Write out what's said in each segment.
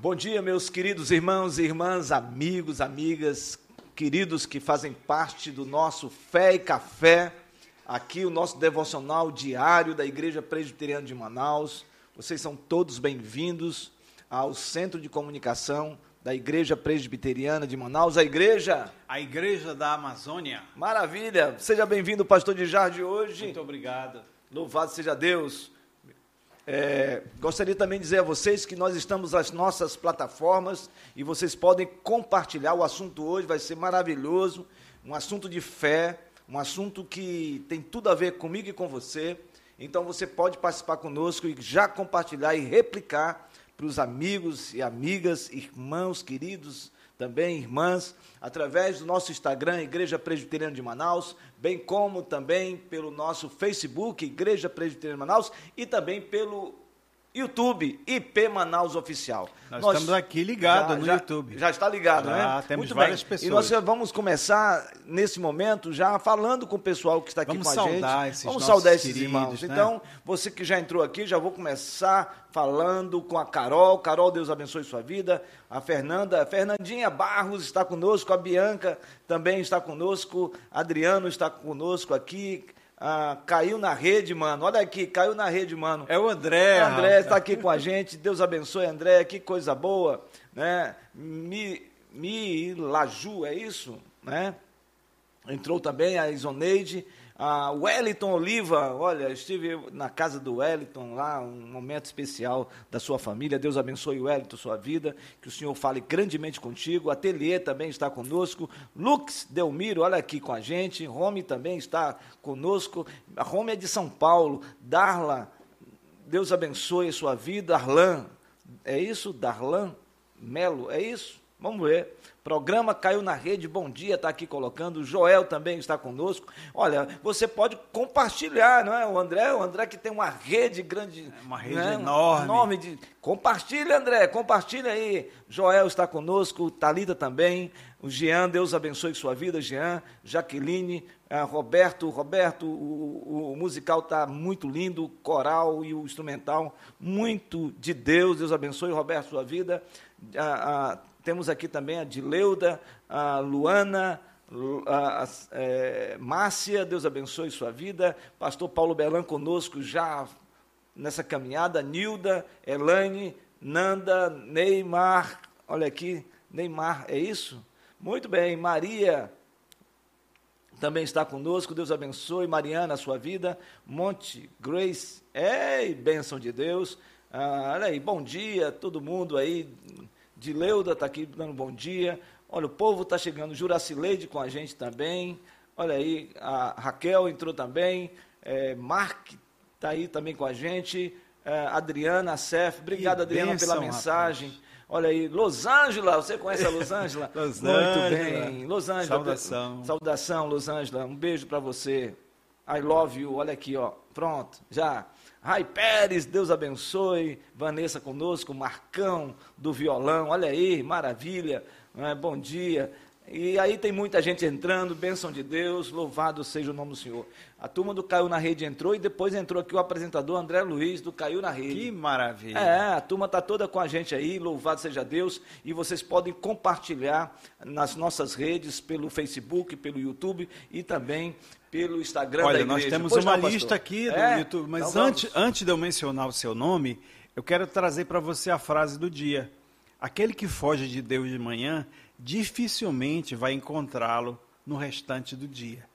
Bom dia, meus queridos irmãos e irmãs, amigos, amigas, queridos que fazem parte do nosso Fé e Café, aqui o nosso devocional diário da Igreja Presbiteriana de Manaus. Vocês são todos bem-vindos ao Centro de Comunicação da Igreja Presbiteriana de Manaus, a igreja. A Igreja da Amazônia. Maravilha! Seja bem-vindo, pastor de Jardim, hoje. Muito obrigado. Louvado seja Deus. É, gostaria também de dizer a vocês que nós estamos nas nossas plataformas e vocês podem compartilhar. O assunto hoje vai ser maravilhoso, um assunto de fé, um assunto que tem tudo a ver comigo e com você. Então você pode participar conosco e já compartilhar e replicar para os amigos e amigas, irmãos queridos, também irmãs, através do nosso Instagram, Igreja Presbiteriana de Manaus, bem como também pelo nosso Facebook, Igreja Presbiteriana Manaus, e também pelo YouTube, IP Manaus Oficial. Nós, nós estamos aqui ligados no já, YouTube. Já está ligado, já, né? Temos Muito várias bem. pessoas. E nós vamos começar, nesse momento, já falando com o pessoal que está aqui vamos com a saudar gente. Esses vamos saudar esses queridos, irmãos. Né? Então, você que já entrou aqui, já vou começar falando com a Carol. Carol, Deus abençoe sua vida. A Fernanda, Fernandinha Barros está conosco. A Bianca também está conosco. Adriano está conosco aqui. Ah, caiu na rede, mano. Olha aqui, caiu na rede, mano. É o André. O André está aqui com a gente. Deus abençoe, André. Que coisa boa, né? Mi, Mi Laju, é isso, né? Entrou também a Isoneide. A Wellington Oliva, olha, estive na casa do Wellington lá, um momento especial da sua família. Deus abençoe o Wellington, sua vida, que o Senhor fale grandemente contigo. Ateliê também está conosco. Lux Delmiro, olha aqui com a gente. Rome também está conosco. A Rome é de São Paulo. Darla, Deus abençoe a sua vida. Arlan, é isso? Darlan Melo, é isso? Vamos ver. Programa caiu na rede, bom dia, está aqui colocando. O Joel também está conosco. Olha, você pode compartilhar, não é? O André, o André que tem uma rede grande. Uma rede né? enorme. enorme de... Compartilha, André, compartilha aí. Joel está conosco, Talita também. O Jean, Deus abençoe sua vida, Jean. Jaqueline, uh, Roberto, Roberto, o, o musical está muito lindo, o coral e o instrumental, muito de Deus. Deus abençoe, Roberto, sua vida. Uh, uh, temos aqui também a Dileuda, a Luana, a, a, é, Márcia, Deus abençoe sua vida. Pastor Paulo Belan conosco já nessa caminhada. Nilda, Elaine, Nanda, Neymar, olha aqui, Neymar, é isso? Muito bem, Maria também está conosco, Deus abençoe. Mariana, a sua vida. Monte, Grace, ei, bênção de Deus. Ah, olha aí, bom dia, todo mundo aí de Leuda está aqui dando bom dia. Olha, o povo está chegando. Juracileide com a gente também. Olha aí, a Raquel entrou também. É, Mark está aí também com a gente. É, Adriana, Cef. Obrigado, Adriana, bênção, pela mensagem. Rapaz. Olha aí, Los Angeles, você conhece a Los Angeles? Los Muito bem. Los Angeles. Saudação. Saudação, Los Angeles. Um beijo para você. I love you. Olha aqui, ó. Pronto, já. Rai Pérez, Deus abençoe. Vanessa conosco, Marcão do violão, olha aí, maravilha. É? Bom dia. E aí tem muita gente entrando, bênção de Deus, louvado seja o nome do Senhor. A turma do Caiu na Rede entrou e depois entrou aqui o apresentador André Luiz do Caiu na Rede. Que maravilha. É, a turma está toda com a gente aí, louvado seja Deus. E vocês podem compartilhar nas nossas redes, pelo Facebook, pelo YouTube e também pelo Instagram Olha, da igreja. nós temos pois uma não, lista aqui é? no YouTube, mas então antes, antes de eu mencionar o seu nome, eu quero trazer para você a frase do dia. Aquele que foge de Deus de manhã, dificilmente vai encontrá-lo no restante do dia.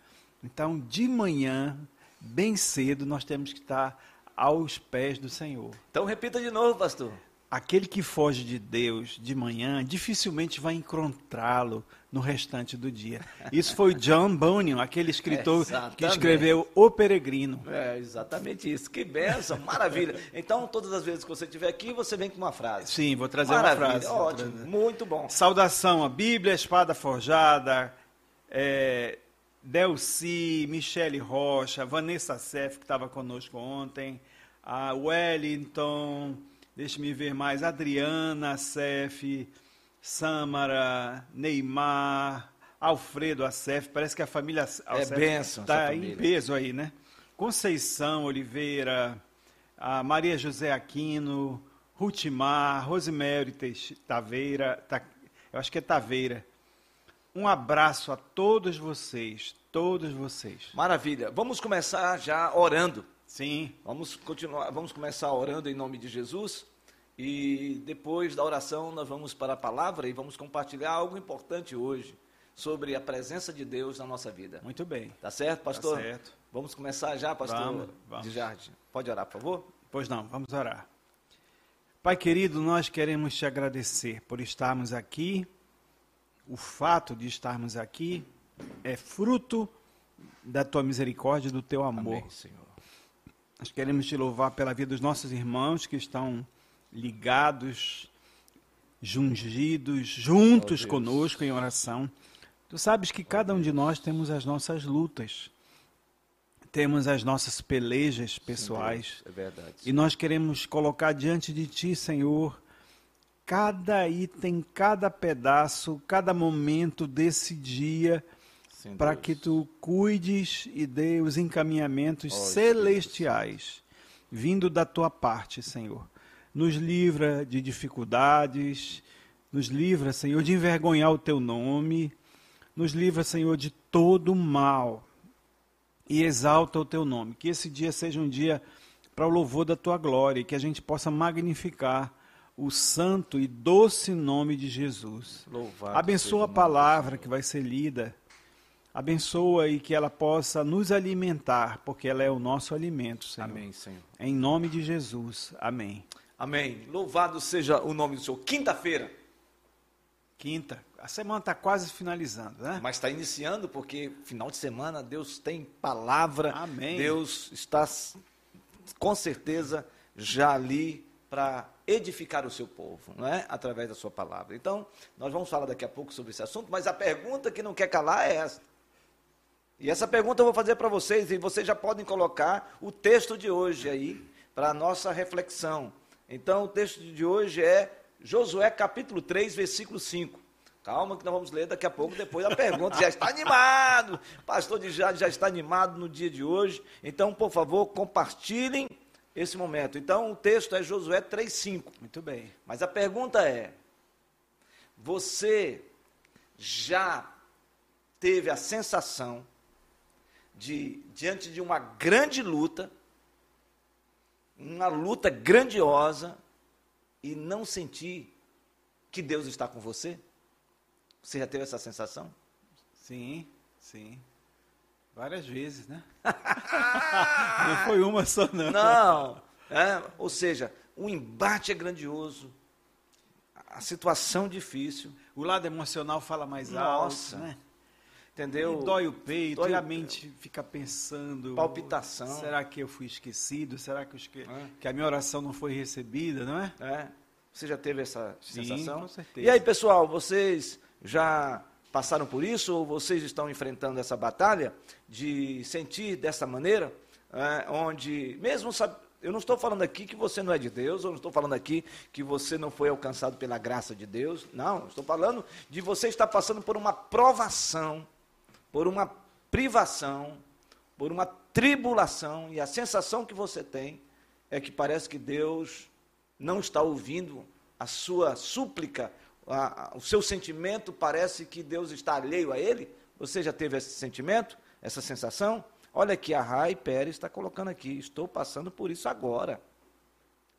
Então, de manhã, bem cedo, nós temos que estar aos pés do Senhor. Então repita de novo, pastor. Aquele que foge de Deus de manhã dificilmente vai encontrá-lo no restante do dia. Isso foi John Bunyan, aquele escritor Exatamente. que escreveu O Peregrino. É, exatamente isso. Que benção, maravilha. Então, todas as vezes que você estiver aqui, você vem com uma frase. Sim, vou trazer Maravilha, uma frase. ótimo, trazer. muito bom. Saudação à Bíblia, Espada Forjada, é, Delci, Michele Rocha, Vanessa Sef, que estava conosco ontem, a Wellington, deixe-me ver mais, Adriana Sef, Samara, Neymar, Alfredo Acef, parece que a família É bênção essa está em peso aí, né? Conceição Oliveira, a Maria José Aquino, Rutimar, Rosemary Taveira, Ta- eu acho que é Taveira. Um abraço a todos vocês, todos vocês. Maravilha. Vamos começar já orando. Sim, Vamos continuar, vamos começar orando em nome de Jesus e depois da oração nós vamos para a palavra e vamos compartilhar algo importante hoje sobre a presença de Deus na nossa vida. muito bem. Tá certo, pastor? Tá certo. Vamos começar já, pastor Vamos, vamos. de Jardim. Pode orar, por favor? Pois não, vamos orar. Pai querido, nós queremos te agradecer por estarmos aqui. O fato de estarmos aqui é fruto da tua misericórdia e do teu amor. Amém, Senhor. Nós queremos te louvar pela vida dos nossos irmãos que estão ligados, jungidos, juntos Oh, conosco em oração. Tu sabes que cada um de nós temos as nossas lutas, temos as nossas pelejas pessoais. Sim, É verdade. E nós queremos colocar diante de Ti, Senhor, cada item, cada pedaço, cada momento desse dia, para Deus. que Tu cuides e dê os encaminhamentos Ó, celestiais, vindo da Tua parte, Senhor. Nos livra de dificuldades, nos livra, Senhor, de envergonhar o Teu nome, nos livra, Senhor, de todo mal e exalta o teu nome. Que esse dia seja um dia para o louvor da tua glória e que a gente possa magnificar o santo e doce nome de Jesus. Louvado Abençoa a palavra que vai ser lida. Abençoa e que ela possa nos alimentar, porque ela é o nosso alimento, Senhor. Amém, Senhor. Em nome de Jesus. Amém. Amém. Louvado seja o nome do Senhor. Quinta-feira, Quinta. A semana está quase finalizando, né? mas está iniciando porque final de semana Deus tem palavra. Amém. Deus está com certeza já ali para edificar o seu povo, não é? Através da sua palavra. Então, nós vamos falar daqui a pouco sobre esse assunto, mas a pergunta que não quer calar é essa. E essa pergunta eu vou fazer para vocês, e vocês já podem colocar o texto de hoje aí, para a nossa reflexão. Então, o texto de hoje é Josué capítulo 3, versículo 5. Calma que nós vamos ler daqui a pouco, depois da pergunta. Já está animado, pastor de Jade já está animado no dia de hoje. Então, por favor, compartilhem esse momento. Então, o texto é Josué 3, 5. Muito bem. Mas a pergunta é: você já teve a sensação de, diante de uma grande luta, uma luta grandiosa, e não sentir que Deus está com você? Você já teve essa sensação? Sim, sim. Várias vezes, né? não foi uma só, não. Não. é, ou seja, o embate é grandioso, a situação difícil, O lado emocional fala mais Nossa. alto, né? Entendeu? E dói o peito, Dói e a mente fica pensando. Palpitação. Será que eu fui esquecido? Será que, esque... É. que a minha oração não foi recebida, não é? É? Você já teve essa Sim, sensação? com certeza. E aí, pessoal, vocês já passaram por isso ou vocês estão enfrentando essa batalha de sentir dessa maneira, é, onde mesmo sabe, eu não estou falando aqui que você não é de Deus, eu não estou falando aqui que você não foi alcançado pela graça de Deus, não, estou falando de você estar passando por uma provação, por uma privação, por uma tribulação e a sensação que você tem é que parece que Deus não está ouvindo a sua súplica, a- a- o seu sentimento parece que Deus está alheio a ele. Você já teve esse sentimento, essa sensação? Olha aqui, a Rai Pérez está colocando aqui, estou passando por isso agora.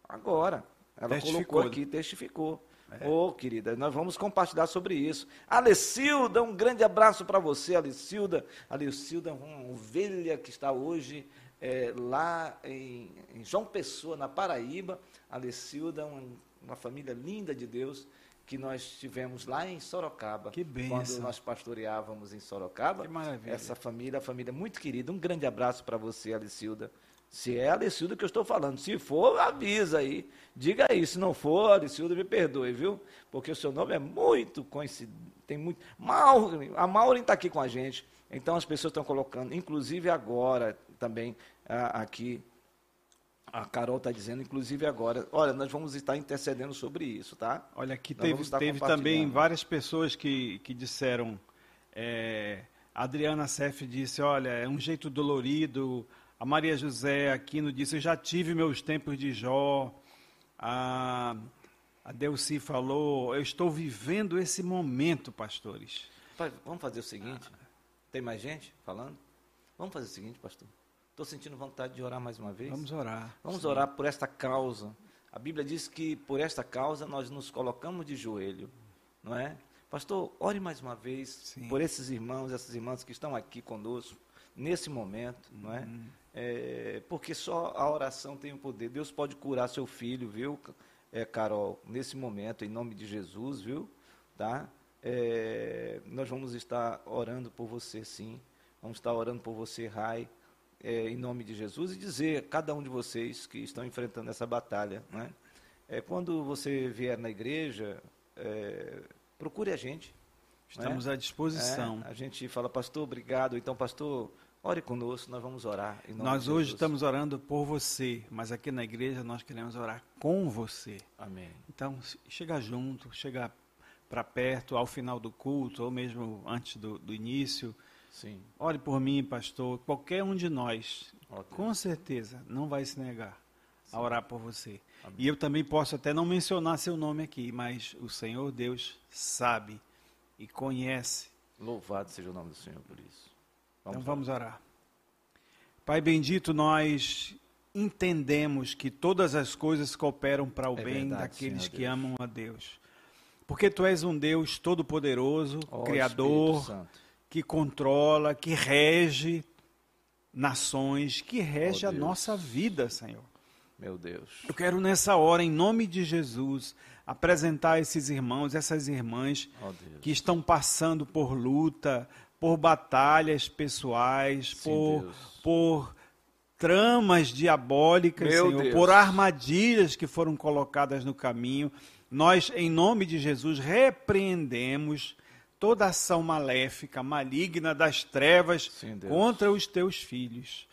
Agora. Ela colocou né? aqui, testificou. Ô, querida, nós vamos compartilhar sobre isso. Alecilda, um grande abraço para você, Alecilda. Alecilda é uma ovelha que está hoje eh, lá em, em João Pessoa, na Paraíba. Alecilda é uma, uma família linda de Deus que nós tivemos lá em Sorocaba. Que Quando bênção. nós pastoreávamos em Sorocaba. Que maravilha. Essa família, família muito querida. Um grande abraço para você, Alecilda. Se é a Alecilda que eu estou falando. Se for, avisa aí. Diga aí. Se não for, Alecilda, me perdoe, viu? Porque o seu nome é muito coincidente. Tem muito. Maureen, a Maureen está aqui com a gente. Então as pessoas estão colocando, inclusive agora também ah, aqui. A Carol está dizendo, inclusive agora. Olha, nós vamos estar intercedendo sobre isso, tá? Olha, aqui Nós teve, teve também várias pessoas que, que disseram. é, a Adriana Sef disse: olha, é um jeito dolorido. A Maria José Aquino disse: eu já tive meus tempos de Jó. A, a Delci falou, eu estou vivendo esse momento, pastores. Vamos fazer o seguinte. Tem mais gente falando? Vamos fazer o seguinte, pastor. Estou sentindo vontade de orar mais uma vez. Vamos orar. Vamos Sim. orar por esta causa. A Bíblia diz que por esta causa nós nos colocamos de joelho, não é? Pastor, ore mais uma vez Sim. por esses irmãos, essas irmãs que estão aqui conosco nesse momento, não é? É, porque só a oração tem o poder. Deus pode curar seu filho, viu, é, Carol, nesse momento, em nome de Jesus, viu? Tá? É, nós vamos estar orando por você, sim. Vamos estar orando por você, Rai, é, em nome de Jesus, e dizer a cada um de vocês que estão enfrentando essa batalha. Né? É, quando você vier na igreja, é, procure a gente. Estamos né? à disposição. É, a gente fala, pastor, obrigado. Então, pastor, ore conosco, nós vamos orar. Nós hoje estamos orando por você, mas aqui na igreja nós queremos orar com você. Amém. Então, chega junto, chega para perto, ao final do culto, ou mesmo antes do, do início. Sim. Ore por mim, pastor. Qualquer um de nós, Deus. com certeza, não vai se negar a orar por você. Amém. E eu também posso até não mencionar seu nome aqui, mas o Senhor Deus sabe e conhece. Louvado seja o nome do Senhor por isso. Então vamos orar. Pai bendito, nós entendemos que todas as coisas cooperam para o É bem verdade, daqueles Senhor que Deus. amam a Deus. Porque tu és um Deus todo-poderoso, Ó criador, que controla, que rege nações, que rege Ó a nossa vida, Senhor. Meu Deus. Eu quero nessa hora, em nome de Jesus, apresentar esses irmãos, essas irmãs Deus. que estão passando por luta, por batalhas pessoais, Sim, por, Deus. por tramas diabólicas, Meu Senhor, Deus. por armadilhas que foram colocadas no caminho. Nós, em nome de Jesus, repreendemos toda ação maléfica, maligna das trevas Sim, contra os teus filhos.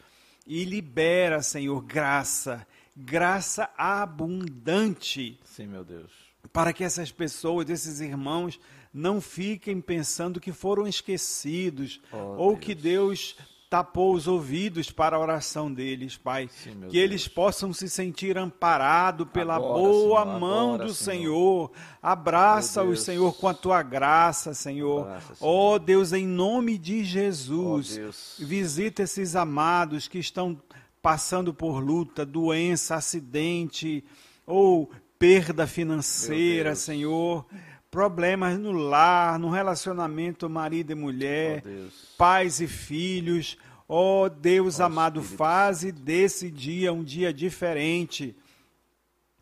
E libera, Senhor, graça, graça abundante Sim, meu Deus. para que essas pessoas, esses irmãos, não fiquem pensando que foram esquecidos Oh, ou Deus. que Deus tapou os ouvidos para a oração deles, Pai. Sim, que eles Deus. possam se sentir amparados pela Agora, boa Senhor, mão agora, do Senhor. Senhor. Abraça-os. Senhor, com a tua graça, Senhor. Abraça, Ó Deus, em nome de Jesus, Deus. visita esses amados que estão passando por luta, doença, acidente ou perda financeira. Senhor. Problemas no lar, no relacionamento marido e mulher, Deus. pais e filhos. Ó Deus Ó amado, Espírito faze desse dia um dia diferente.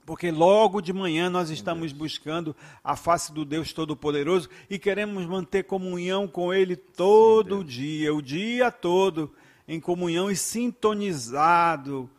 Porque logo de manhã nós estamos buscando a face do Deus Todo-Poderoso e queremos manter comunhão com Ele todo Deus. dia, o dia todo, em comunhão e sintonizado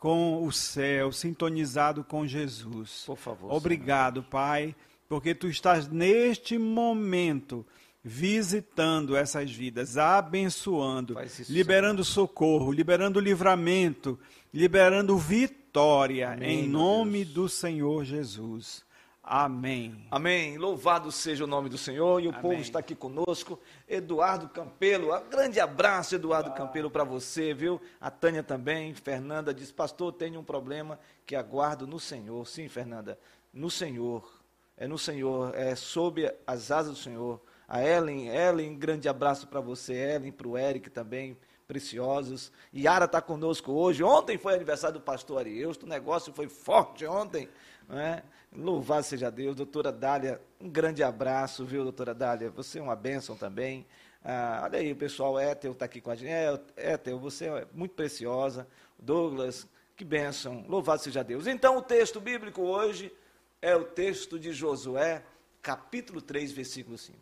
com o céu, sintonizado com Jesus. Por favor. Obrigado, Pai, porque tu estás neste momento visitando essas vidas, abençoando, isso, liberando socorro, liberando livramento, liberando vitória Amém, em nome Deus. do Senhor Jesus. Amém. Amém. Louvado seja o nome do Senhor e o Amém. povo está aqui conosco. Eduardo Campelo, um grande abraço, Eduardo Campelo, para você, viu? A Tânia também. Fernanda diz: Pastor, tenho um problema que aguardo no Senhor. Sim, Fernanda, no Senhor. É no Senhor, é sob as asas do Senhor. A Ellen, Ellen, grande abraço para você, Ellen, para o Eric também, preciosos. Yara está conosco hoje. Ontem foi aniversário do pastor Arieusto, o negócio foi forte ontem. Não é? Louvado seja Deus. Doutora Dália, um grande abraço, viu, doutora Dália? Você é uma bênção também. Ah, olha aí, o pessoal, Étel está aqui com a gente. É, você é muito preciosa. Douglas, que bênção. Louvado seja Deus. Então, o texto bíblico hoje é o texto de Josué, capítulo 3, versículo 5.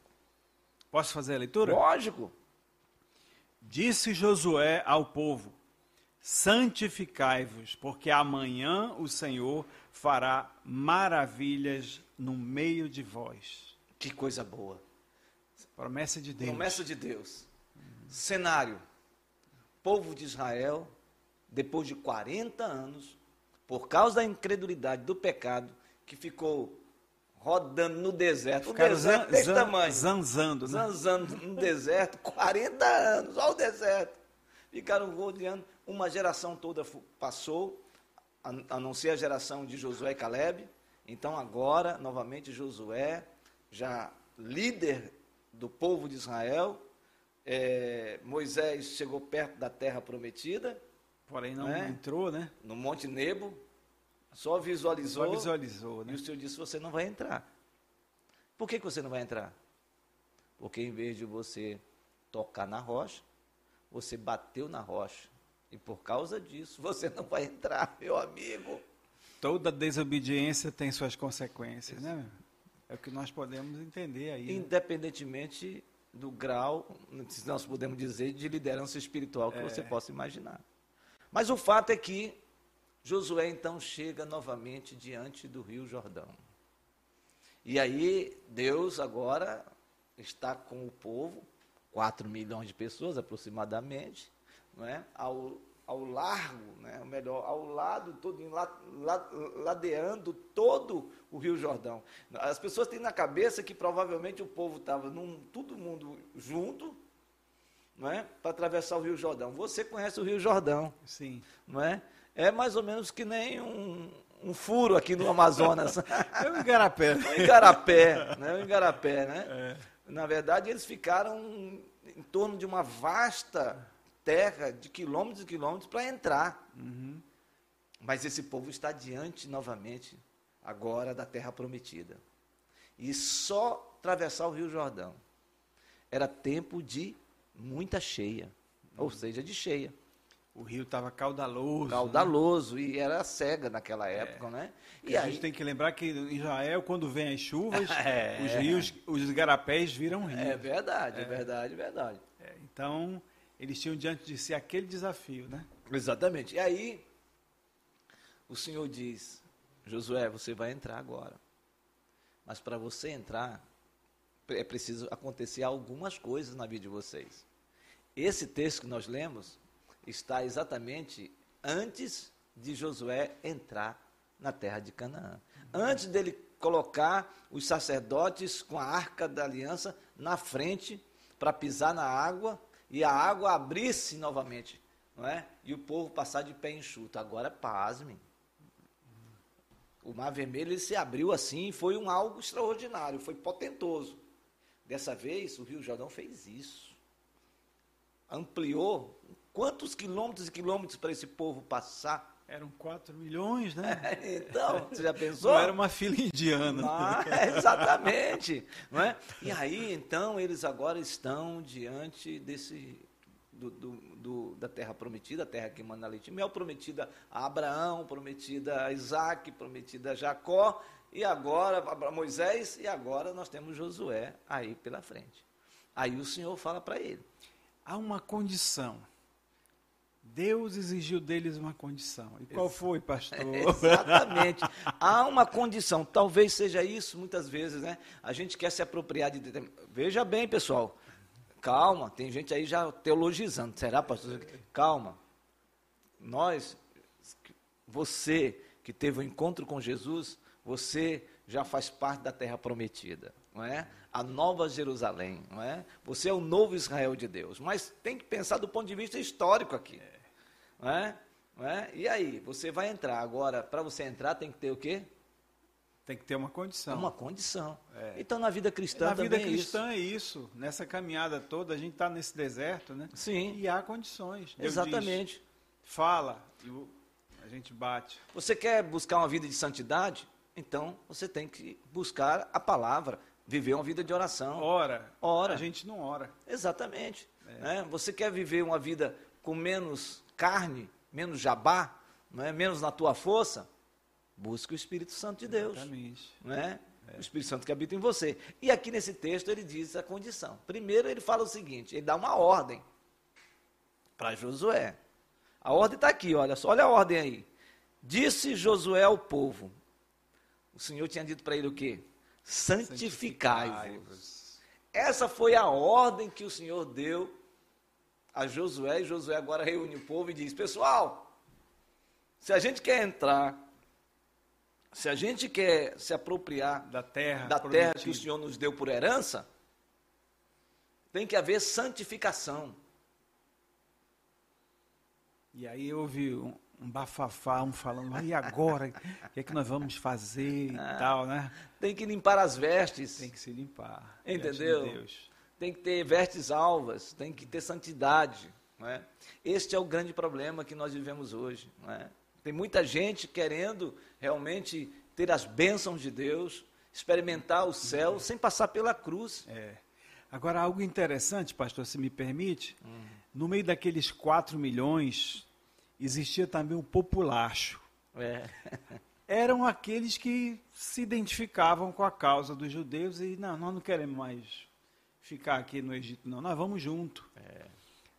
Posso fazer a leitura? Lógico. Disse Josué ao povo: Santificai-vos, porque amanhã o Senhor fará maravilhas no meio de vós. Que coisa boa. Promessa de Deus. Promessa de Deus. Cenário: povo de Israel, depois de 40 anos, por causa da incredulidade, do pecado, que ficou rodando no deserto. O Ficaram deserto zan- desse zan- tamanho. zanzando, né? Zanzando no deserto, 40 anos, olha o deserto. Ficaram rodeando, uma geração toda passou, anuncia a geração de Josué e Caleb. Então agora, novamente, Josué, já líder do povo de Israel, é, Moisés chegou perto da terra prometida. Porém não né? entrou, né? No Monte Nebo. Só visualizou. Só visualizou, né? E o Senhor disse: você não vai entrar. Por que, que você não vai entrar? Porque em vez de você tocar na rocha, você bateu na rocha. E por causa disso, você não vai entrar, meu amigo. Toda desobediência tem suas consequências, né? É o que nós podemos entender aí. Né? Independentemente do grau, se nós podemos dizer, de liderança espiritual que é. você possa imaginar. Mas o fato é que Josué então chega novamente diante do Rio Jordão. E aí Deus agora está com o povo, 4 milhões de pessoas aproximadamente, não é? ao, ao largo, né? ou melhor, ao lado todo, ladeando todo o Rio Jordão. As pessoas têm na cabeça que provavelmente o povo estava todo mundo junto, não é? Para atravessar o Rio Jordão. Você conhece o Rio Jordão? Sim. Não é? É mais ou menos que nem um, um furo aqui no Amazonas. É um igarapé. um igarapé, né? Um igarapé, né? É. Na verdade, eles ficaram em torno de uma vasta terra de quilômetros e quilômetros para entrar. Uhum. Mas esse povo está diante novamente, agora, da terra prometida. E só atravessar o Rio Jordão era tempo de muita cheia, ou seja, de cheia. O rio estava caudaloso. Caudaloso, né? e era cega naquela é. época, é. né? E, a gente tem que lembrar que em Israel, quando vem as chuvas, é. os rios, os igarapés viram rio. É verdade, é, é verdade, verdade. É, então, eles tinham diante de si aquele desafio, né? Exatamente. E aí, o Senhor diz, Josué, você vai entrar agora. Mas para você entrar, é preciso acontecer algumas coisas na vida de vocês. Esse texto que nós lemos está exatamente antes de Josué entrar na terra de Canaã. Antes dele colocar os sacerdotes com a arca da aliança na frente para pisar na água e a água abrisse novamente, não é? E o povo passar de pé enxuto. Agora pasmem. O Mar Vermelho se abriu assim, foi um algo extraordinário, foi potentoso. Dessa vez, o Rio Jordão fez isso. Ampliou quantos quilômetros e quilômetros para esse povo passar? Eram 4 milhões, né? É, então, você já pensou? Não era uma fila indiana. Ah, exatamente. Não é? E aí, então, eles agora estão diante desse do, do, do, da terra prometida, a terra que manda leite e mel, prometida a Abraão, prometida a Isaac, prometida a Jacó, e agora a Moisés, e agora nós temos Josué aí pela frente. Aí o Senhor fala para ele. Há uma condição. Deus exigiu deles uma condição. E qual foi, pastor? Exatamente. Há uma condição. Talvez seja isso, muitas vezes, né? A gente quer se apropriar de. Veja bem, pessoal. Calma, tem gente aí já teologizando. Será, pastor? Calma. Nós, você que teve o um encontro com Jesus, você já faz parte da terra prometida, não é? A nova Jerusalém, não é? Você é o novo Israel de Deus, mas tem que pensar do ponto de vista histórico aqui. Não é? Não é? E aí, você vai entrar agora, para você entrar tem que ter o quê? Tem que ter uma condição. Uma condição. É. Então, na vida cristã na também vida cristã é isso. é isso. Nessa caminhada toda, a gente está nesse deserto, né? Sim. E há condições. Deus Exatamente. Diz, fala, e a gente bate. Você quer buscar uma vida de santidade? Então, você tem que buscar a palavra, viver uma vida de oração. Ora. Ora. A gente não ora. Exatamente. É. Né? Você quer viver uma vida com menos carne, menos jabá, não é? menos na tua força? Busque o Espírito Santo de Deus. Exatamente. Não é? É. O Espírito Santo que habita em você. E aqui nesse texto ele diz a condição. Primeiro ele fala o seguinte: ele dá uma ordem para Josué. A ordem está aqui, olha só, olha a ordem aí. Disse Josué ao povo: o Senhor tinha dito para ele o quê? Santificai-vos. Essa foi a ordem que o Senhor deu a Josué, e Josué agora reúne o povo e diz: Pessoal, se a gente quer entrar, se a gente quer se apropriar da terra, da terra que o Senhor nos deu por herança, tem que haver santificação. E aí houve um, um bafafá, um falando, e agora? O que é que nós vamos fazer e Ah. tal, né? Tem que limpar as vestes. Tem que se limpar. Entendeu? Deus. tem que ter vestes alvas, tem que ter santidade. Não é? Este é o grande problema que nós vivemos hoje. Não é? Tem muita gente querendo realmente ter as bênçãos de Deus, experimentar o céu sem passar pela cruz. É. Agora, algo interessante, pastor, se me permite, Hum. no meio daqueles 4 milhões, existia também o populacho. É. Eram aqueles que se identificavam com a causa dos judeus e, não, nós não queremos mais ficar aqui no Egito, não, nós vamos junto.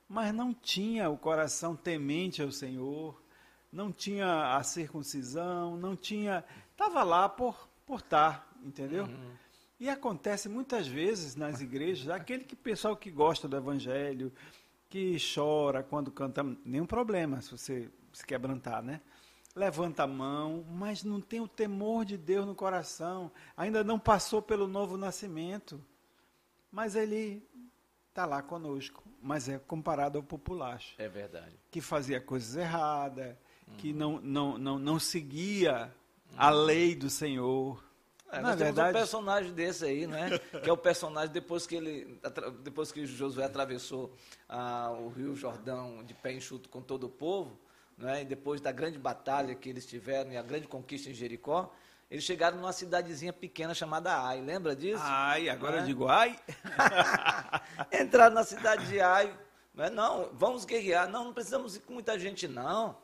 Mas não tinha o coração temente ao Senhor, não tinha a circuncisão, não tinha. Estava lá por por estar, entendeu? E acontece muitas vezes nas igrejas, aquele que pessoal que gosta do evangelho, que chora quando canta, nenhum problema se você se quebrantar, né? Levanta a mão, mas não tem o temor de Deus no coração, ainda não passou pelo novo nascimento. Mas ele está lá conosco, mas é comparado ao populacho, É verdade. que fazia coisas erradas, que não, não, não, não seguia a lei do Senhor. É, Na nós temos um verdade, personagem desse aí, né? que é o personagem depois que ele, depois que Josué atravessou ah, o Rio Jordão de pé enxuto com todo o povo, né? E depois da grande batalha que eles tiveram e a grande conquista em Jericó, eles chegaram numa cidadezinha pequena chamada Ai. Lembra disso? ai, agora Né? eu digo, ai, Entraram na cidade de Ai. Não, é, não, vamos guerrear. Não, não precisamos ir com muita gente, não.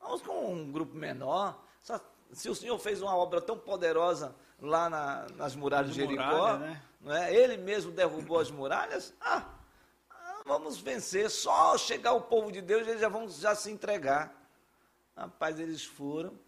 Vamos com um grupo menor. Só- se o senhor fez uma obra tão poderosa lá na- nas muralhas de Jericó, muralhas, né? não é? ele mesmo derrubou as muralhas, ah, ah, vamos vencer. Só chegar o povo de Deus, eles já vão já se entregar. Rapaz, eles foram,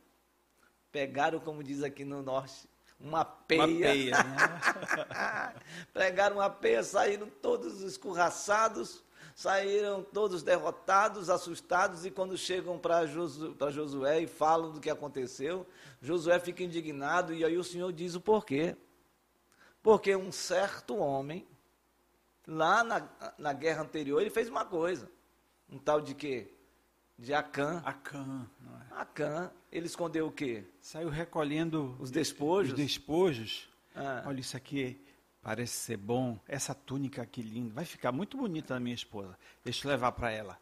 pegaram, como diz aqui no norte, uma peia. uma peia. Né? Pregaram uma peia, saíram todos escorraçados, saíram todos derrotados, assustados, e quando chegam para Josué e falam do que aconteceu, Josué fica indignado, e aí o Senhor diz o porquê. Porque um certo homem, lá na, na guerra anterior, ele fez uma coisa. Um tal de quê? De Acã. Acã, não é? Acã, ele escondeu o quê? Saiu recolhendo Os despojos. os despojos. Ah. Olha, isso aqui parece ser bom. Essa túnica aqui linda. Vai ficar muito bonita na minha esposa. Deixa eu levar para ela.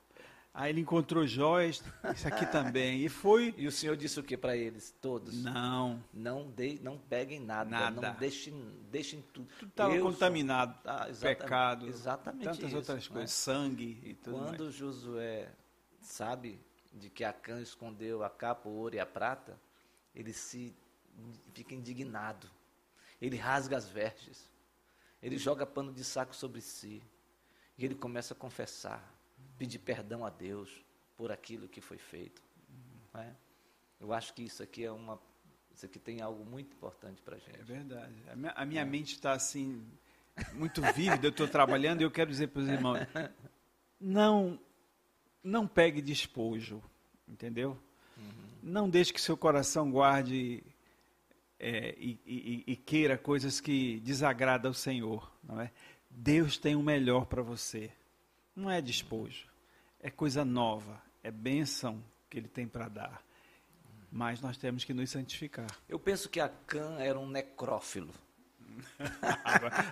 Aí ele encontrou joias, isso aqui também. E foi. E o Senhor disse o que para eles? Todos. Não, Não, de, não peguem nada, Nada. não deixem, deixem tudo. tudo estava Eu sou- contaminado. Ah, exatamente- pecado, exatamente tantas isso, outras né? coisas, sangue e tudo Quando mais. Josué sabe de que Acã escondeu a capa, o ouro e a prata, ele se fica indignado. Ele rasga as vestes. Ele joga pano de saco sobre si. E ele começa a confessar, pedir perdão a Deus por aquilo que foi feito. é? Eu acho que isso aqui é uma. Isso aqui tem algo muito importante para a gente. É verdade. A minha, a minha mente está assim, muito vívida. Eu estou trabalhando e eu quero dizer para os irmãos: não, não pegue despojo, entendeu? Não deixe que seu coração guarde é, e, e- e queira coisas que desagradam ao Senhor, não é? Deus tem o melhor para você. Não é despojo, é coisa nova, é bênção que Ele tem para dar. Mas nós temos que nos santificar. Eu penso que Acã era um necrófilo.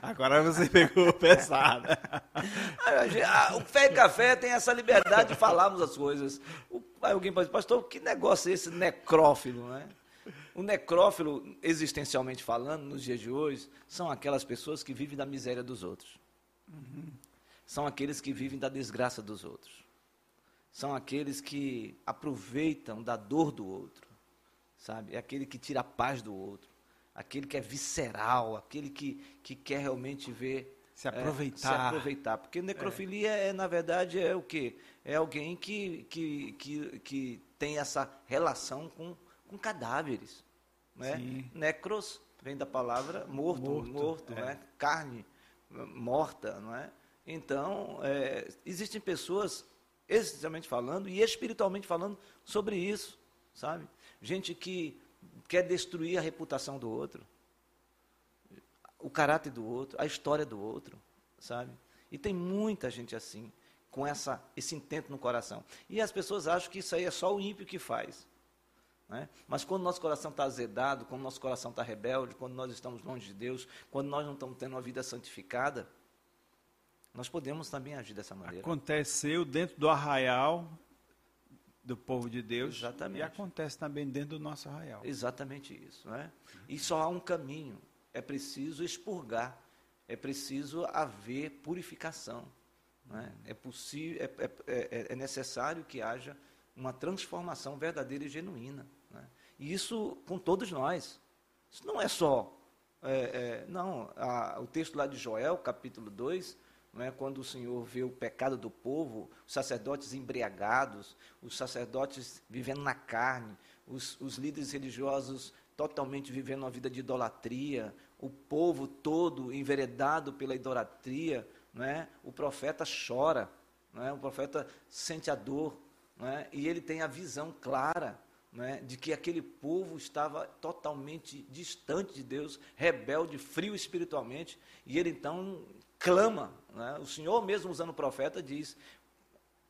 Agora, você pegou pesado. Ah, gente, ah, O Fé e Café tem essa liberdade de falarmos as coisas. O- alguém pode dizer, pastor, que negócio é esse necrófilo, né? O necrófilo, existencialmente falando, nos dias de hoje, são aquelas pessoas que vivem da miséria dos outros. São aqueles que vivem da desgraça dos outros. São aqueles que aproveitam da dor do outro. Sabe? É aquele que tira a paz do outro. Aquele que é visceral, aquele que, que quer realmente ver Se é, se aproveitar. aproveitar. Porque necrofilia é. na verdade, é o quê? É alguém que, que, que, que tem essa relação com, com cadáveres. Né? Sim. Necros vem da palavra morto, morto, Morto, é. né? carne morta, não é? Então, é, existem pessoas, essencialmente falando e espiritualmente falando, sobre isso, sabe? Gente que quer destruir a reputação do outro, o caráter do outro, a história do outro, sabe? E tem muita gente assim, com essa, esse intento no coração. E as pessoas acham que isso aí é só o ímpio que faz. Né? Mas quando nosso coração está azedado, quando nosso coração está rebelde, quando nós estamos longe de Deus, quando nós não estamos tendo uma vida santificada, nós podemos também agir dessa maneira. Aconteceu dentro do arraial do povo de Deus. Exatamente. E acontece também dentro do nosso arraial. Exatamente isso. Né? E só há um caminho. É preciso expurgar. É preciso haver purificação. Né? É, possível, é, é, é, é necessário que haja uma transformação verdadeira e genuína. Né? E isso com todos nós. Isso não é só. É, é, não, a, o texto lá de Joel, capítulo 2, é, quando o Senhor vê o pecado do povo, os sacerdotes embriagados, os sacerdotes vivendo na carne, os, os líderes religiosos totalmente vivendo uma vida de idolatria, o povo todo enveredado pela idolatria, é? o profeta chora, é? o profeta sente a dor, é? e ele tem a visão clara é? de que aquele povo estava totalmente distante de Deus, rebelde, frio espiritualmente, e ele então clama. Né? O Senhor, mesmo usando o profeta, diz: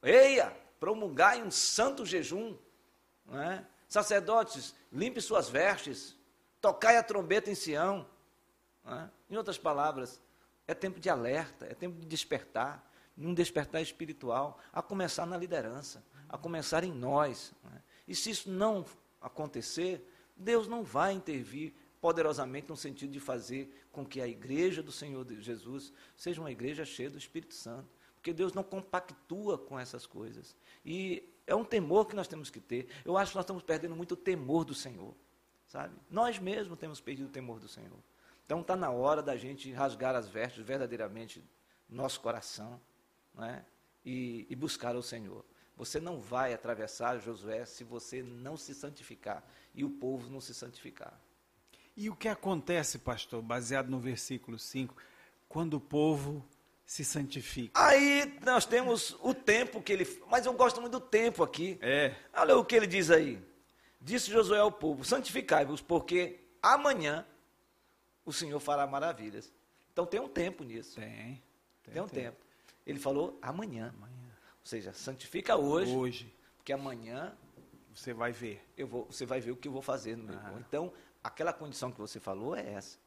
Eia, promulgai um santo jejum. Né? Sacerdotes, limpe suas vestes, tocai a trombeta em Sião. Né? Em outras palavras, é tempo de alerta, é tempo de despertar, um despertar espiritual, a começar na liderança, a começar em nós. Né? E se isso não acontecer, Deus não vai intervir poderosamente no sentido de fazer com que a igreja do Senhor Jesus seja uma igreja cheia do Espírito Santo. Porque Deus não compactua com essas coisas. E é um temor que nós temos que ter. Eu acho que nós estamos perdendo muito o temor do Senhor. Sabe? Nós mesmos temos perdido o temor do Senhor. Então está na hora da gente rasgar as vestes verdadeiramente no nosso coração né? e, e buscar o Senhor. Você não vai atravessar Josué se você não se santificar e o povo não se santificar. E o que acontece, pastor, baseado no versículo 5, quando o povo se santifica? Aí nós temos o tempo que ele. Mas eu gosto muito do tempo aqui. É. Olha o que ele diz aí. Disse Josué ao povo: santificai-vos, porque amanhã o Senhor fará maravilhas. Então tem um tempo nisso. Tem. Tem, tem um tempo. tempo. Ele falou amanhã. amanhã. Ou seja, santifica hoje. Hoje. Porque amanhã. Você vai ver. Eu vou, você vai ver o que eu vou fazer no meu. Ah. Então, aquela condição que você falou é essa.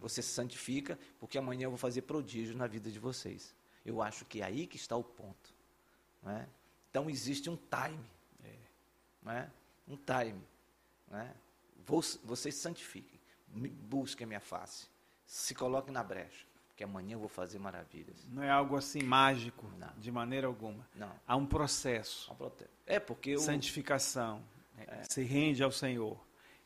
Você se santifica, porque amanhã eu vou fazer prodígio na vida de vocês. Eu acho que é aí que está o ponto. É? Então existe um time. É? Um time. É? Vocês se santifiquem. Busquem a minha face. Se coloquem na brecha. Porque amanhã eu vou fazer maravilhas. Não é algo assim mágico, Não. de maneira alguma. Não. Há um processo. É porque o... Santificação. É. Se rende ao Senhor.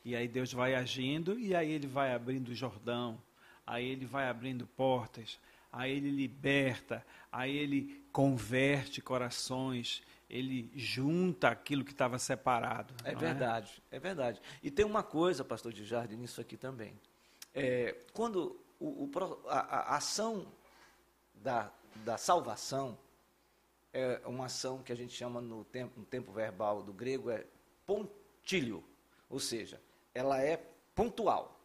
E aí Deus vai agindo e aí ele vai abrindo o Jordão, aí ele vai abrindo portas, aí ele liberta, aí ele converte corações, ele junta aquilo que estava separado. É verdade, é? é? verdade. E tem uma coisa, pastor de Jardim, nisso aqui também. É, quando o, o, a, a, ação da, da salvação é uma ação que a gente chama no tempo, no tempo verbal do grego é pontilho, ou seja, ela é pontual.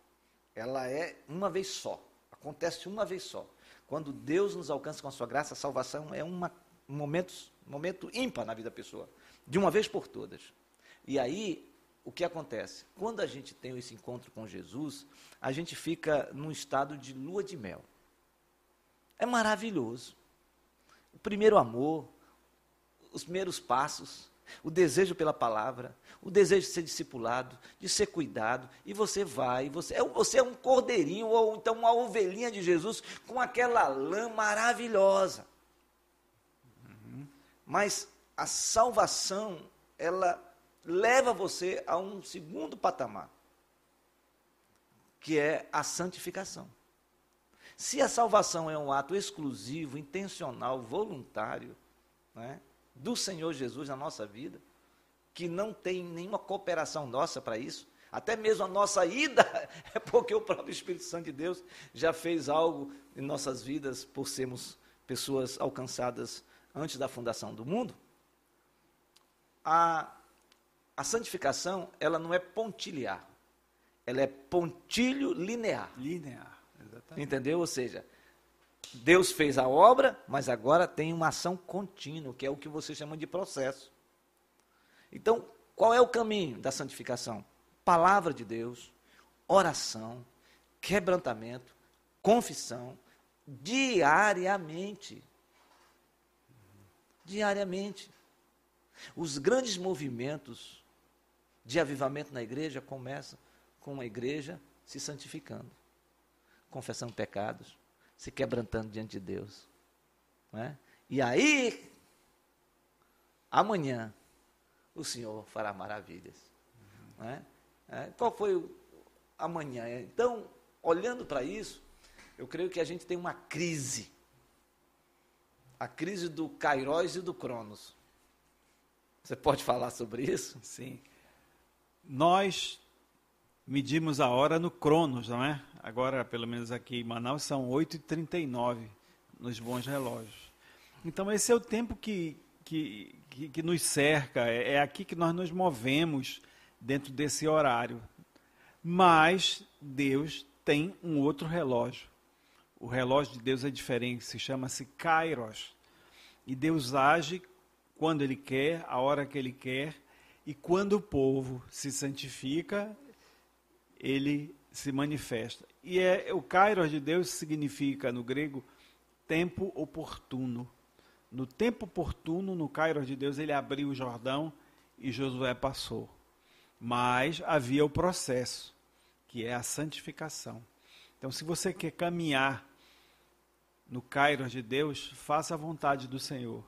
Ela é uma vez só. Acontece uma vez só. Quando Deus nos alcança com a sua graça, a salvação é uma, um momento, momento ímpar na vida da pessoa. De uma vez por todas. E aí, o que acontece? Quando a gente tem esse encontro com Jesus, a gente fica num estado de lua de mel. É maravilhoso. O primeiro amor, os primeiros passos, o desejo pela palavra, o desejo de ser discipulado, de ser cuidado, e você vai, você é, você é um cordeirinho ou então uma ovelhinha de Jesus com aquela lã maravilhosa. Uhum. Mas a salvação, ela leva você a um segundo patamar, que é a santificação. Se a salvação é um ato exclusivo, intencional, voluntário, né, do Senhor Jesus na nossa vida, que não tem nenhuma cooperação nossa para isso, até mesmo a nossa ida é porque o próprio Espírito Santo de Deus já fez algo em nossas vidas por sermos pessoas alcançadas antes da fundação do mundo. A, a santificação, ela não é pontilhar, ela é pontilho linear. Linear, exatamente. Entendeu? Ou seja, Deus fez a obra, mas agora tem uma ação contínua, que é o que você chama de processo. Então, qual é o caminho da santificação? Palavra de Deus, oração, quebrantamento, confissão, diariamente. Diariamente. Os grandes movimentos de avivamento na igreja começam com a igreja se santificando, confessando pecados, se quebrantando diante de Deus. É? E aí, amanhã, o Senhor fará maravilhas. É? É? Qual foi o amanhã? Então, olhando para isso, eu creio que a gente tem uma crise. A crise do Kairos e do Cronos. Você pode falar sobre isso? Sim. Nós medimos a hora no Cronos, não é? Agora, pelo menos aqui em Manaus, são 8h39 nos bons relógios. Então, esse é o tempo que, que, que, que nos cerca, é, é aqui que nós nos movemos dentro desse horário. Mas Deus tem um outro relógio. O relógio de Deus é diferente, se chama-se Kairos. E Deus age quando Ele quer, a hora que Ele quer, e quando o povo se santifica, Ele se manifesta. E é, o Kairos de Deus significa, no grego, tempo oportuno. No tempo oportuno, no Kairos de Deus, ele abriu o Jordão e Josué passou. Mas havia o processo, que é a santificação. Então, se você quer caminhar no Kairos de Deus, faça a vontade do Senhor.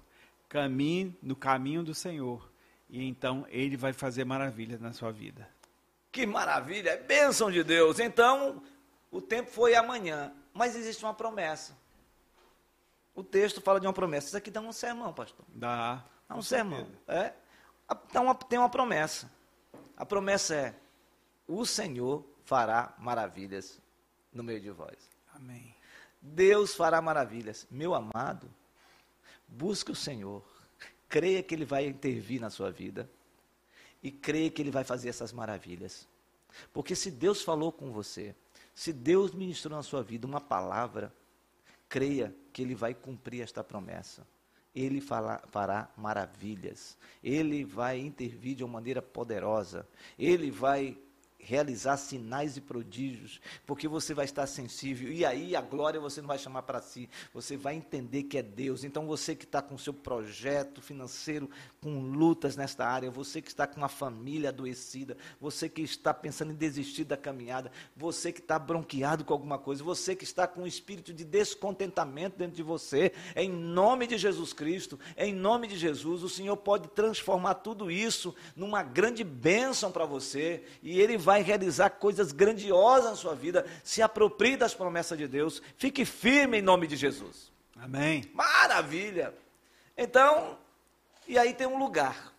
Caminhe no caminho do Senhor. E então ele vai fazer maravilhas na sua vida. Que maravilha, é bênção de Deus. Então, o tempo foi amanhã, mas existe uma promessa. O texto fala de uma promessa. Isso aqui dá um sermão, pastor. Dá. Dá um sermão. É. Então, tem uma promessa. A promessa é: o Senhor fará maravilhas no meio de vós. Amém. Deus fará maravilhas. Meu amado, busque o Senhor. Creia que Ele vai intervir na sua vida. E creia que Ele vai fazer essas maravilhas. Porque se Deus falou com você, se Deus ministrou na sua vida uma palavra, creia que Ele vai cumprir esta promessa. Ele fará maravilhas. Ele vai intervir de uma maneira poderosa. Ele vai realizar sinais e prodígios, porque você vai estar sensível, e aí a glória você não vai chamar para si, você vai entender que é Deus. Então você que está com seu projeto financeiro, com lutas nesta área, você que está com uma família adoecida, você que está pensando em desistir da caminhada, você que está bronqueado com alguma coisa, você que está com um espírito de descontentamento dentro de você, em nome de Jesus Cristo, em nome de Jesus, o Senhor pode transformar tudo isso numa grande bênção para você, e Ele vai vai realizar coisas grandiosas na sua vida. Se aproprie das promessas de Deus. Fique firme em nome de Jesus. Amém. Maravilha. Então, e aí tem um lugar.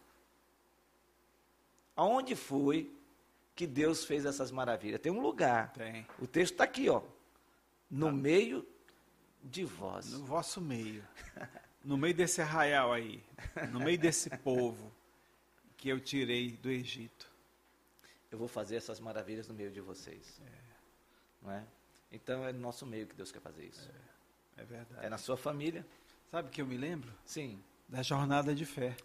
Aonde foi que Deus fez essas maravilhas? Tem um lugar. Tem. O texto está aqui, ó. No tá. meio de vós. No vosso meio. No meio desse arraial aí. No meio desse povo que eu tirei do Egito eu vou fazer essas maravilhas no meio de vocês. É. Não é? Então é no nosso meio que Deus quer fazer isso. É, é verdade. É na sua família. Sabe que eu me lembro? Sim. Da jornada de fé.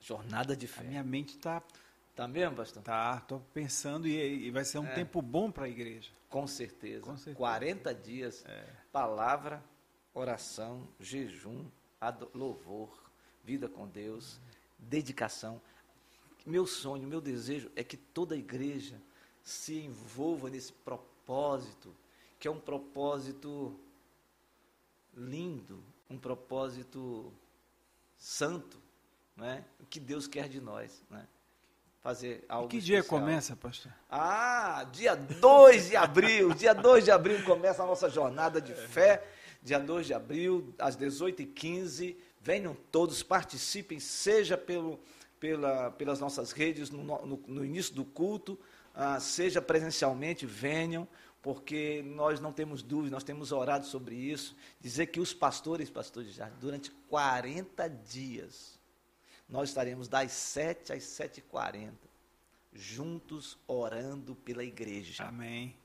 Jornada de fé. A minha mente está. Tá mesmo, pastor? Tá, estou pensando e, e, vai ser um é. tempo bom para a igreja. Com certeza. Com certeza. 40 dias, é. palavra, oração, jejum, louvor, vida com Deus, dedicação. Meu sonho, meu desejo é que toda a igreja se envolva nesse propósito, que é um propósito lindo, um propósito santo, né? o que Deus quer de nós. Né? Fazer algo e que especial. dia começa, pastor? Ah, dia 2 de abril. dia 2 de abril começa a nossa jornada de fé. Dia 2 de abril, às 18h15. Venham todos, participem, seja pelo pela, pelas nossas redes no, no, no início do culto, ah, seja presencialmente, venham, porque nós não temos dúvida, nós temos orado sobre isso. Dizer que os pastores, pastores já, durante 40 dias, nós estaremos das 7 às 7h40, juntos orando pela igreja. Amém.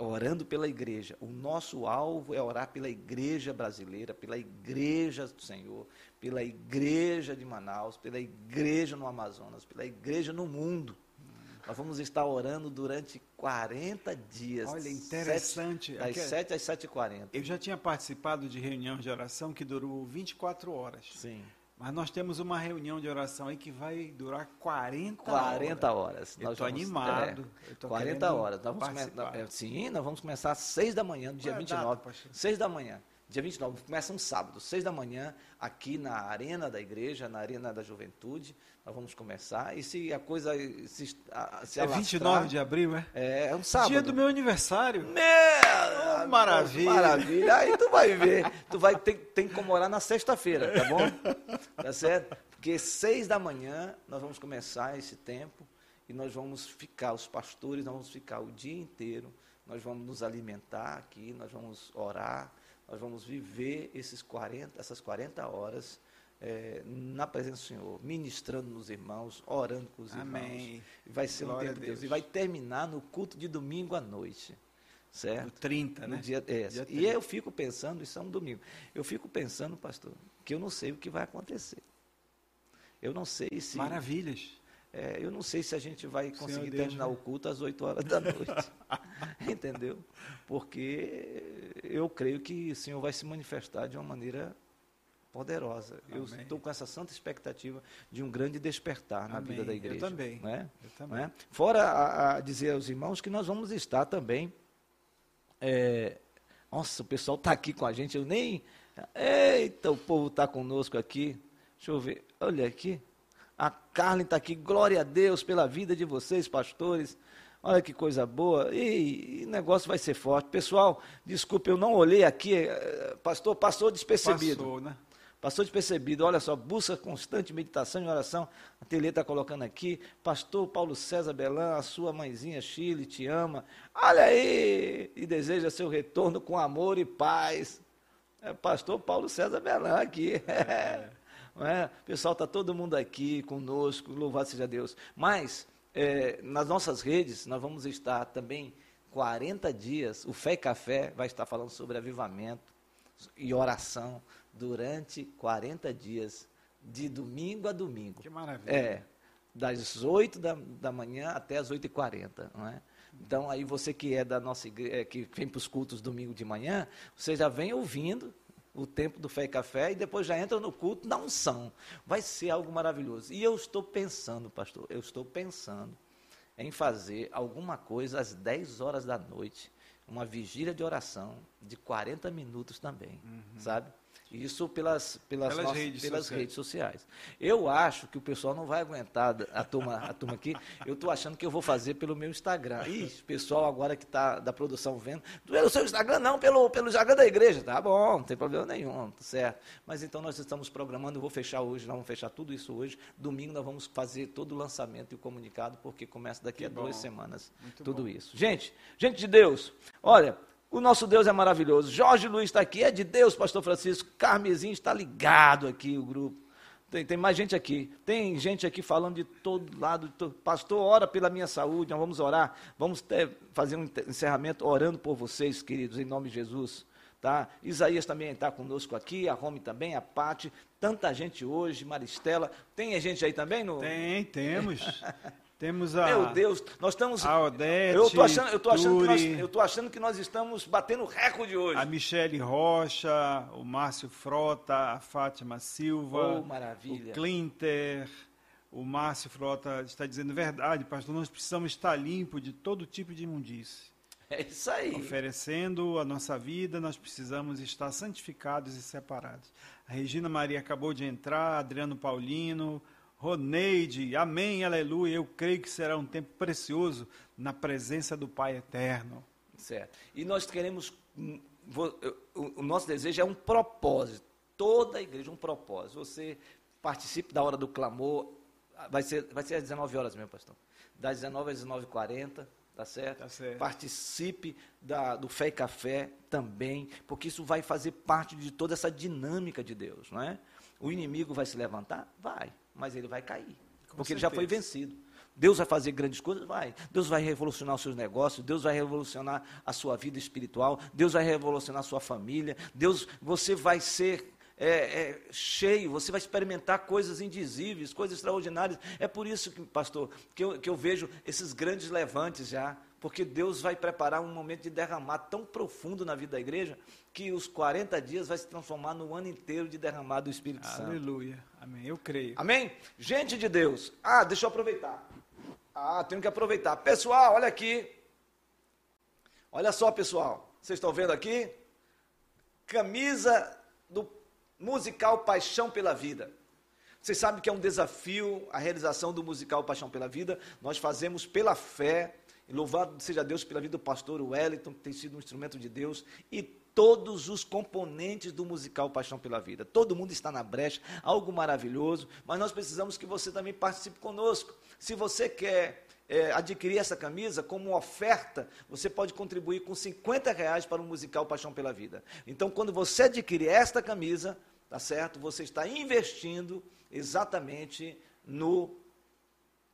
Orando pela igreja. O nosso alvo é orar pela igreja brasileira, pela igreja do Senhor, pela igreja de Manaus, pela igreja no Amazonas, pela igreja no mundo. Nós vamos estar orando durante 40 dias. Olha, interessante. Sete, das Aqui- 7 às 7h40. Eu já tinha participado de reunião de oração que durou 24 horas. Sim. Mas nós temos uma reunião de oração aí que vai durar 40, 40 horas. Eu vamos- animado. é, Eu tô 40 querendo horas. Nós vamos come- participar. é, sim, nós vamos começar às 6 da manhã do dia é a data, 29. pastor? 6 da manhã. Dia 29, começa um sábado, 6 da manhã, aqui na arena da igreja, na arena da juventude. Nós vamos começar. E se a coisa se, a- se É alastrar, 29 de abril, é? É, é um sábado. Dia do meu aniversário. Meu, maravilha. Maravilha. Aí tu vai ver. Tu vai ter, tem que comemorar na sexta-feira, tá bom? Tá certo? Porque seis da manhã nós vamos começar esse tempo e nós vamos ficar, os pastores, nós vamos ficar o dia inteiro, nós vamos nos alimentar aqui, nós vamos orar, nós vamos viver esses 40, essas 40 horas eh, na presença do Senhor, ministrando nos irmãos, orando com os irmãos. Amém. E vai ser um Glória tempo a de Deus. Deus. E vai terminar no culto de domingo à noite. Certo? Do 30, No né? dia, é, Dia e 30. eu fico pensando, isso é um domingo. Eu fico pensando, pastor, que eu não sei o que vai acontecer. Eu não sei se. Maravilhas. É, eu não sei se a gente vai conseguir terminar né? o culto às 8 horas da noite. Entendeu? Porque eu creio que o Senhor vai se manifestar de uma maneira poderosa. Eu Amém. estou com essa santa expectativa de um grande despertar na Amém. vida da Eu igreja. também. Né? Eu também. é? Fora a, a dizer aos irmãos que nós vamos estar também. é, nossa, o pessoal está aqui com a gente, eu nem. Eita, o povo está conosco aqui. Deixa eu ver. Olha aqui. A Carlen está aqui. Glória a Deus pela vida de vocês, pastores. Olha que coisa boa. E, e o negócio vai ser forte. Pessoal, desculpe, eu não olhei aqui. eh, Pastor, passou despercebido. Passou, né? Passou despercebido, olha só, busca constante meditação e oração. A Telê está colocando aqui. Pastor Paulo César Belan, a sua mãezinha Chile te ama. Olha aí! E deseja seu retorno com amor e paz. É pastor Paulo César Belan aqui. Não é? O pessoal está todo mundo aqui conosco, louvado seja Deus. Mas, é, nas nossas redes, nós vamos estar também 40 dias. O Fé e Café vai estar falando sobre avivamento e oração durante 40 dias, de domingo a domingo. Que maravilha. É, das 8 da, da manhã até as 8h40, não é? Então, aí você que é da nossa igreja, que vem para os cultos domingo de manhã, você já vem ouvindo o tempo do Fé e Café e depois já entra no culto da unção. Vai ser algo maravilhoso. E eu estou pensando, pastor, eu estou pensando em fazer alguma coisa às 10 horas da noite, uma vigília de oração de 40 minutos também, sabe? Isso pelas, pelas, Pelas nossas- redes pelas sociais. redes sociais. Eu acho que o pessoal não vai aguentar a turma, a turma aqui. Eu estou achando que eu vou fazer pelo meu Instagram. Ih, o pessoal agora que está da produção vendo, pelo seu Instagram não, pelo, pelo Instagram da igreja. Tá bom, não tem problema nenhum, tá certo. Mas então nós estamos programando, eu vou fechar hoje, nós vamos fechar tudo isso hoje. Domingo nós vamos fazer todo o lançamento e o comunicado, porque começa daqui Que a duas bom. semanas Muito tudo bom. isso. Gente, gente de Deus, olha, o nosso Deus é maravilhoso. Jorge Luiz está aqui, é de Deus, pastor Francisco. Carmezinho está ligado aqui, o grupo. Tem, tem mais gente aqui. Tem gente aqui falando de todo lado. de to- Pastor, ora pela minha saúde. Nós vamos orar. Vamos ter- fazer um encerramento orando por vocês, queridos, em nome de Jesus. Tá? Isaías também está conosco aqui, a Rome também, a Pati, tanta gente hoje, Maristela. Tem gente aí também? No... Tem, temos. temos a, Meu Deus, nós estamos. a Odete, Eu estou achando, eu tô achando, que nós, Turi, eu tô achando que nós estamos batendo recorde hoje. a Michele Rocha, o Márcio Frota, a Fátima Silva, Oh, maravilha. o Clinter, o Márcio Frota está dizendo verdade, pastor, nós precisamos estar limpo de todo tipo de imundície. É isso aí. Oferecendo a nossa vida, nós precisamos estar santificados e separados. A Regina Maria acabou de entrar, Adriano Paulino, Roneide, amém, aleluia. Eu creio que será um tempo precioso na presença do Pai Eterno. Certo. E nós queremos. hum, O, o nosso desejo é um propósito. Toda a igreja, um propósito. Você participe da hora do clamor. Vai ser, vai ser às 19 horas mesmo, pastor. Das 19 às 19h40, tá certo? Tá certo. Participe da, do Fé e Café também, porque isso vai fazer parte de toda essa dinâmica de Deus, não é? O inimigo vai se levantar? Vai, mas ele vai cair. Com porque ele já foi certeza. vencido. Deus vai fazer grandes coisas? Vai. Deus vai revolucionar os seus negócios, Deus vai revolucionar a sua vida espiritual, Deus vai revolucionar a sua família, Deus, você vai ser é, é, cheio, você vai experimentar coisas indizíveis, coisas extraordinárias. É por isso, que, pastor, que eu, que eu vejo esses grandes levantes já, porque Deus vai preparar um momento de derramar tão profundo na vida da igreja que os 40 dias vai se transformar no ano inteiro de derramar do Espírito Aleluia. Santo. Aleluia. Amém. Eu creio. Amém? Gente de Deus. Ah, deixa eu aproveitar. Ah, tenho que aproveitar. Pessoal, olha aqui. Olha só, pessoal. Vocês estão vendo aqui? Camisa do musical Paixão pela Vida. Vocês sabem que é um desafio a realização do musical Paixão pela Vida. Nós fazemos pela fé. Louvado seja Deus pela vida do pastor Wellington, que tem sido um instrumento de Deus, e todos os componentes do musical Paixão pela Vida. Todo mundo está na brecha, algo maravilhoso, mas nós precisamos que você também participe conosco. Se você quer é, adquirir essa camisa como oferta, você pode contribuir com 50 reais para o musical Paixão pela Vida. Então, quando você adquirir esta camisa, tá certo? Você está investindo exatamente no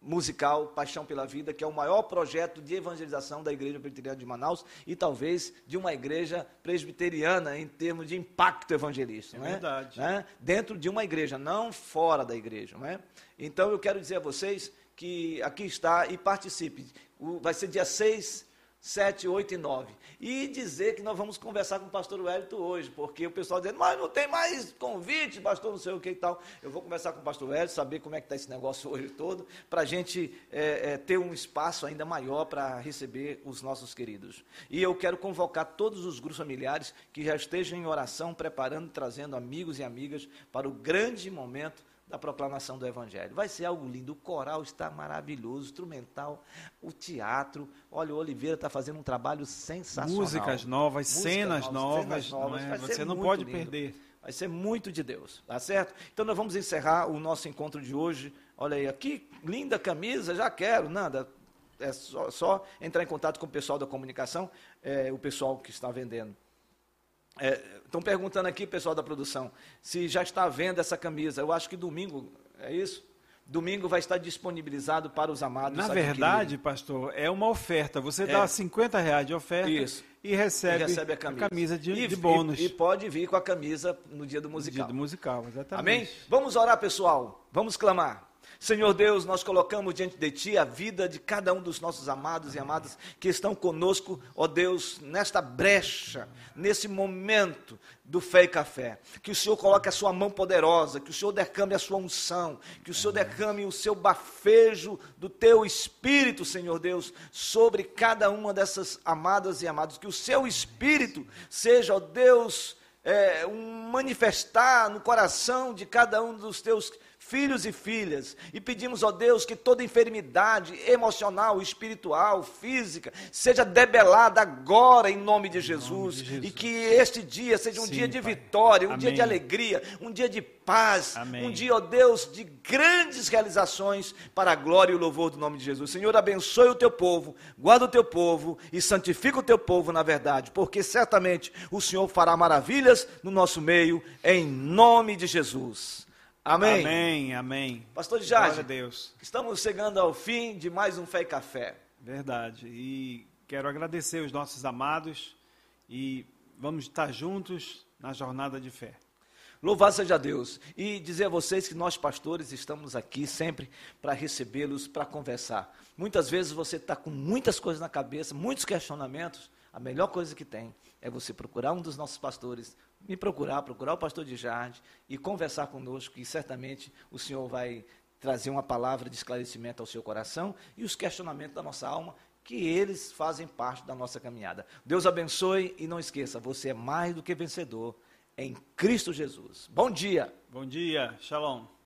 musical Paixão pela Vida, que é o maior projeto de evangelização da Igreja Presbiteriana de Manaus e talvez de uma igreja presbiteriana em termos de impacto evangelista. É não é? verdade. Né? Dentro de uma igreja, não fora da igreja. Não é? Então eu quero dizer a vocês que aqui está e participe. O- vai ser dia 6, 7, 8 e 9. E dizer que nós vamos conversar com o pastor Wellington hoje, porque o pessoal dizendo, mas não tem mais convite, pastor, não sei o que e tal. Eu vou conversar com o pastor Wellington, saber como é que está esse negócio hoje todo, para a gente é, é, ter um espaço ainda maior para receber os nossos queridos. E eu quero convocar todos os grupos familiares que já estejam em oração, preparando, trazendo amigos e amigas para o grande momento da proclamação do Evangelho. Vai ser algo lindo. O coral está maravilhoso, o instrumental, o teatro. Olha, o Oliveira está fazendo um trabalho sensacional. Músicas novas, Músicas cenas novas, cenas novas. não é? Você não pode lindo. perder. Vai ser muito de Deus, tá certo? Então nós vamos encerrar o nosso encontro de hoje. Olha aí, que linda camisa, já quero, nada. É só, só entrar em contato com o pessoal da comunicação, é, o pessoal que está vendendo. Estão perguntando aqui, pessoal da produção, se já está à venda essa camisa. Eu acho que domingo, é isso? Domingo vai estar disponibilizado para os amados. Na verdade, pastor, é uma oferta. Você É. dá 50 reais de oferta Isso. e recebe, E recebe a camisa, de, E- de bônus. E, e pode vir com a camisa no dia do musical. Dia do musical, exatamente. Amém? Vamos orar, pessoal. Vamos clamar. Senhor Deus, nós colocamos diante de Ti a vida de cada um dos nossos amados e amadas que estão conosco, ó Deus, nesta brecha, nesse momento do fé e café. Que o Senhor coloque a Sua mão poderosa, que o Senhor derrame a Sua unção, que o Senhor derrame o Seu bafejo do Teu Espírito, Senhor Deus, sobre cada uma dessas amadas e amados. Que o Seu Espírito seja, ó Deus, é, um manifestar no coração de cada um dos teus filhos e filhas. E pedimos, ó Deus, que toda enfermidade emocional, espiritual, física, seja debelada agora em nome de Jesus. de Jesus. E que este dia seja um Sim, dia de Pai. vitória, um dia de Amém. alegria, um dia de paz, Amém. um dia, ó Deus, de grandes realizações para a glória e o louvor do nome de Jesus. Senhor, abençoe o teu povo, guarda o teu povo e santifica o teu povo na verdade, porque certamente o Senhor fará maravilhas no nosso meio, em nome de Jesus. Amém. Amém, amém. Pastor Glória a Jade, Deus. estamos chegando ao fim de mais um Fé e Café. Verdade. E quero agradecer os nossos amados e vamos estar juntos na jornada de fé. Louvado seja Deus. E dizer a vocês que nós, pastores, estamos aqui sempre para recebê-los, para conversar. Muitas vezes você está com muitas coisas na cabeça, muitos questionamentos. A melhor coisa que tem é você procurar um dos nossos pastores, me procurar, procurar o pastor de Jardim e conversar conosco, e certamente o Senhor vai trazer uma palavra de esclarecimento ao seu coração e os questionamentos da nossa alma, que eles fazem parte da nossa caminhada. Deus abençoe e não esqueça, você é mais do que vencedor em Cristo Jesus. Bom dia. Bom dia, shalom.